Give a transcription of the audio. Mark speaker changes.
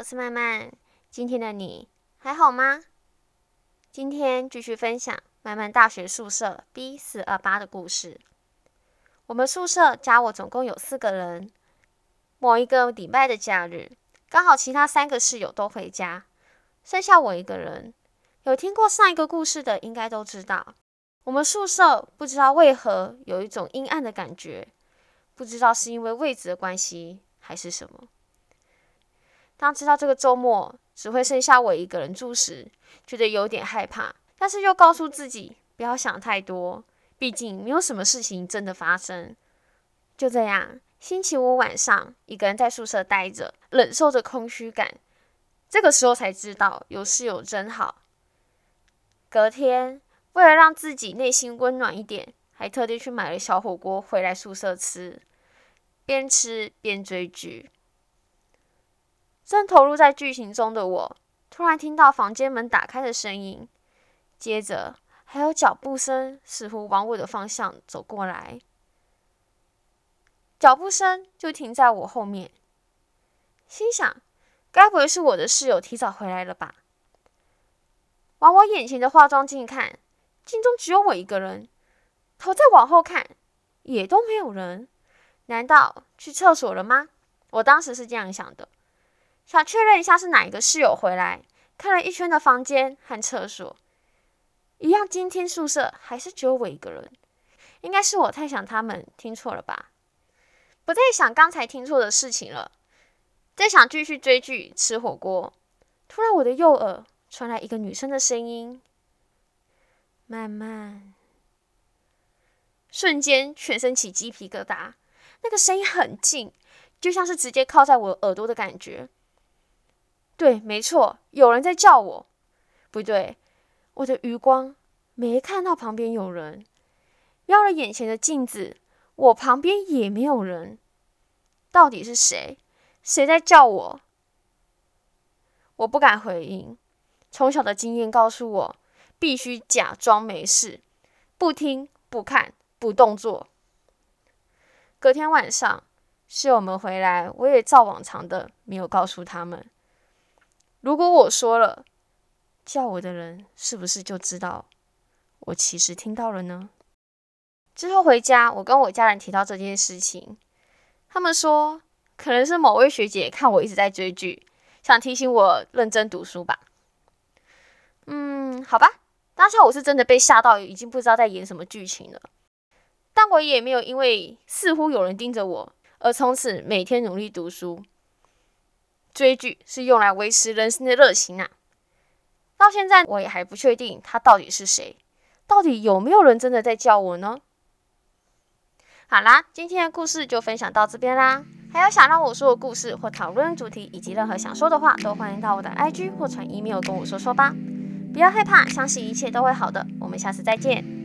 Speaker 1: 我是曼曼。今天的你还好吗？今天继续分享曼曼大学宿舍 B 四二八的故事。我们宿舍加我总共有四个人。某一个礼拜的假日，刚好其他三个室友都回家，剩下我一个人。有听过上一个故事的，应该都知道，我们宿舍不知道为何有一种阴暗的感觉，不知道是因为位置的关系还是什么。当知道这个周末只会剩下我一个人住时，觉得有点害怕，但是又告诉自己不要想太多，毕竟没有什么事情真的发生。就这样，星期五晚上一个人在宿舍待着，忍受着空虚感。这个时候才知道有室友真好。隔天，为了让自己内心温暖一点，还特地去买了小火锅回来宿舍吃，边吃边追剧。正投入在剧情中的我，突然听到房间门打开的声音，接着还有脚步声，似乎往我的方向走过来。脚步声就停在我后面，心想：该不会是我的室友提早回来了吧？往我眼前的化妆镜看，镜中只有我一个人。头再往后看，也都没有人。难道去厕所了吗？我当时是这样想的。想确认一下是哪一个室友回来，看了一圈的房间和厕所，一样。今天宿舍还是只有我一个人，应该是我太想他们，听错了吧？不再想刚才听错的事情了，在想继续追剧、吃火锅。突然，我的右耳传来一个女生的声音：“慢慢。”瞬间全身起鸡皮疙瘩，那个声音很近，就像是直接靠在我耳朵的感觉。对，没错，有人在叫我。不对，我的余光没看到旁边有人，瞄了眼前的镜子，我旁边也没有人。到底是谁？谁在叫我？我不敢回应。从小的经验告诉我，必须假装没事，不听、不看、不动作。隔天晚上，室友们回来，我也照往常的没有告诉他们。如果我说了，叫我的人是不是就知道我其实听到了呢？之后回家，我跟我家人提到这件事情，他们说可能是某位学姐看我一直在追剧，想提醒我认真读书吧。嗯，好吧，当下我是真的被吓到，已经不知道在演什么剧情了。但我也没有因为似乎有人盯着我而从此每天努力读书。追剧是用来维持人生的热情啊！到现在我也还不确定他到底是谁，到底有没有人真的在叫我呢？好啦，今天的故事就分享到这边啦。还有想让我说的故事或讨论主题，以及任何想说的话，都欢迎到我的 IG 或传 email 跟我说说吧。不要害怕，相信一切都会好的。我们下次再见。